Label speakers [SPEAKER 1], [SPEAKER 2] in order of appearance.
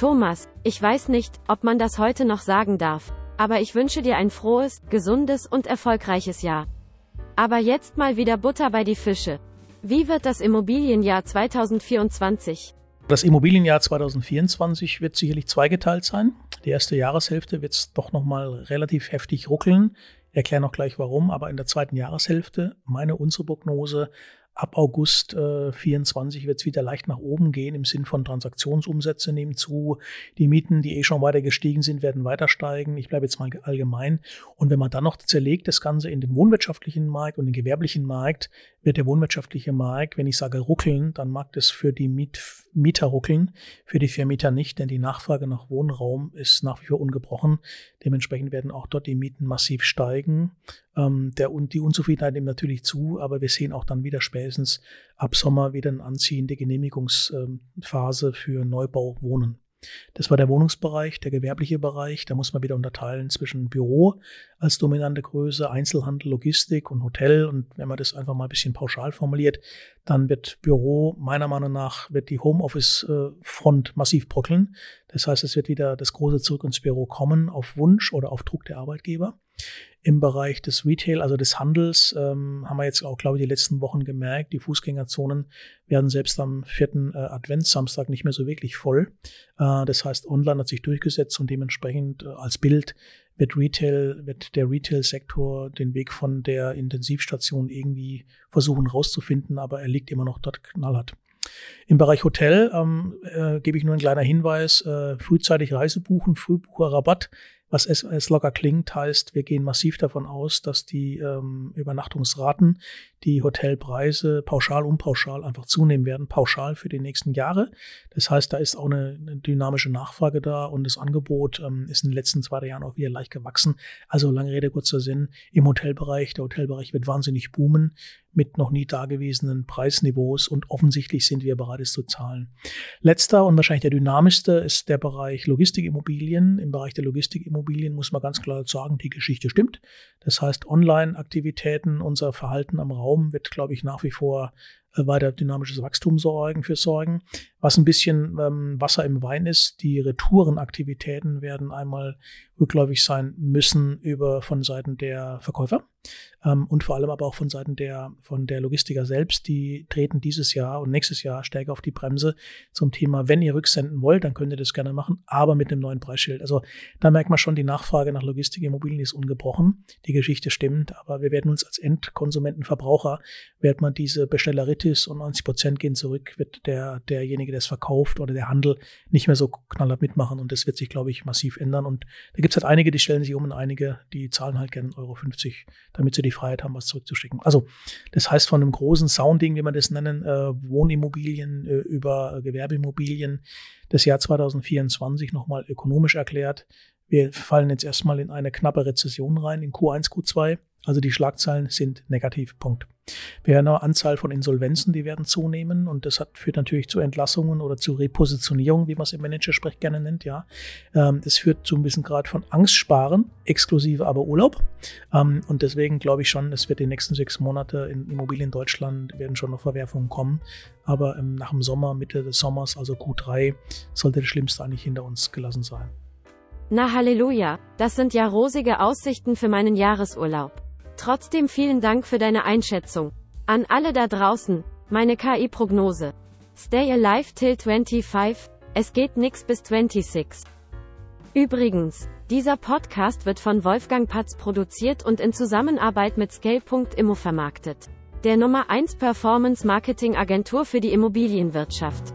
[SPEAKER 1] Thomas, ich weiß nicht, ob man das heute noch sagen darf, aber ich wünsche dir ein frohes, gesundes und erfolgreiches Jahr. Aber jetzt mal wieder Butter bei die Fische. Wie wird das Immobilienjahr 2024?
[SPEAKER 2] Das Immobilienjahr 2024 wird sicherlich zweigeteilt sein. Die erste Jahreshälfte wird es doch nochmal relativ heftig ruckeln. Erkläre noch gleich warum, aber in der zweiten Jahreshälfte, meine unsere Prognose, Ab August äh, 24 wird es wieder leicht nach oben gehen im Sinn von Transaktionsumsätze nehmen zu. Die Mieten, die eh schon weiter gestiegen sind, werden weiter steigen. Ich bleibe jetzt mal allgemein. Und wenn man dann noch zerlegt das Ganze in den wohnwirtschaftlichen Markt und den gewerblichen Markt, wird der wohnwirtschaftliche Markt, wenn ich sage ruckeln, dann mag das für die Miet Mieter ruckeln, für die Vermieter nicht, denn die Nachfrage nach Wohnraum ist nach wie vor ungebrochen. Dementsprechend werden auch dort die Mieten massiv steigen. Ähm, der, die Unzufriedenheit nimmt natürlich zu, aber wir sehen auch dann wieder spätestens ab Sommer wieder eine anziehende Genehmigungsphase für Neubau Wohnen. Das war der Wohnungsbereich, der gewerbliche Bereich. Da muss man wieder unterteilen zwischen Büro als dominante Größe, Einzelhandel, Logistik und Hotel. Und wenn man das einfach mal ein bisschen pauschal formuliert, dann wird Büro meiner Meinung nach, wird die Homeoffice-Front massiv bröckeln. Das heißt, es wird wieder das große Zurück ins Büro kommen auf Wunsch oder auf Druck der Arbeitgeber. Im Bereich des Retail, also des Handels, ähm, haben wir jetzt auch, glaube ich, die letzten Wochen gemerkt, die Fußgängerzonen werden selbst am vierten äh, Adventssamstag nicht mehr so wirklich voll. Äh, das heißt, online hat sich durchgesetzt und dementsprechend äh, als Bild wird Retail, wird der Retail-Sektor den Weg von der Intensivstation irgendwie versuchen rauszufinden, aber er liegt immer noch dort knallhart. Im Bereich Hotel ähm, äh, gebe ich nur ein kleiner Hinweis, äh, frühzeitig Reise buchen, Frühbucherrabatt was es locker klingt, heißt, wir gehen massiv davon aus, dass die ähm, Übernachtungsraten, die Hotelpreise pauschal und pauschal einfach zunehmen werden, pauschal für die nächsten Jahre. Das heißt, da ist auch eine, eine dynamische Nachfrage da und das Angebot ähm, ist in den letzten zwei Jahren auch wieder leicht gewachsen. Also lange Rede, kurzer Sinn, im Hotelbereich, der Hotelbereich wird wahnsinnig boomen mit noch nie dagewesenen Preisniveaus und offensichtlich sind wir bereit, es zu zahlen. Letzter und wahrscheinlich der dynamischste ist der Bereich Logistikimmobilien. Im Bereich der Logistikimmobilien muss man ganz klar sagen, die Geschichte stimmt. Das heißt, Online-Aktivitäten, unser Verhalten am Raum wird, glaube ich, nach wie vor weiter dynamisches Wachstum sorgen, für sorgen. Was ein bisschen ähm, Wasser im Wein ist, die Retourenaktivitäten werden einmal rückläufig sein müssen über von Seiten der Verkäufer ähm, und vor allem aber auch von Seiten der von der Logistiker selbst. Die treten dieses Jahr und nächstes Jahr stärker auf die Bremse zum Thema, wenn ihr rücksenden wollt, dann könnt ihr das gerne machen, aber mit einem neuen Preisschild. Also da merkt man schon, die Nachfrage nach Logistikimmobilien ist ungebrochen. Die Geschichte stimmt, aber wir werden uns als Endkonsumenten, Verbraucher, wird man diese Bestelleritis und 90 Prozent gehen zurück, wird der derjenige, der es verkauft oder der Handel nicht mehr so knallhart mitmachen und das wird sich, glaube ich, massiv ändern. Und da gibt es halt einige, die stellen sich um und einige, die zahlen halt gerne Euro 50, damit sie die Freiheit haben, was zurückzuschicken. Also das heißt von einem großen Sounding, wie man das nennen, äh, Wohnimmobilien äh, über Gewerbeimmobilien, das Jahr 2024 nochmal ökonomisch erklärt. Wir fallen jetzt erstmal in eine knappe Rezession rein, in Q1, Q2. Also die Schlagzeilen sind negativ. Punkt. Wir haben eine Anzahl von Insolvenzen, die werden zunehmen und das hat, führt natürlich zu Entlassungen oder zu Repositionierung, wie man es im Managersprech gerne nennt, ja. Ähm, das führt zu ein bisschen Grad von Angstsparen, exklusive aber Urlaub. Ähm, und deswegen glaube ich schon, es wird die nächsten sechs Monate in Immobilien Deutschland werden schon noch Verwerfungen kommen. Aber ähm, nach dem Sommer, Mitte des Sommers, also Q3, sollte das Schlimmste eigentlich hinter uns gelassen sein.
[SPEAKER 1] Na Halleluja, das sind ja rosige Aussichten für meinen Jahresurlaub. Trotzdem vielen Dank für deine Einschätzung. An alle da draußen, meine KI-Prognose. Stay alive till 25, es geht nix bis 26. Übrigens, dieser Podcast wird von Wolfgang Patz produziert und in Zusammenarbeit mit Scale.immo vermarktet. Der Nummer 1 Performance Marketing Agentur für die Immobilienwirtschaft.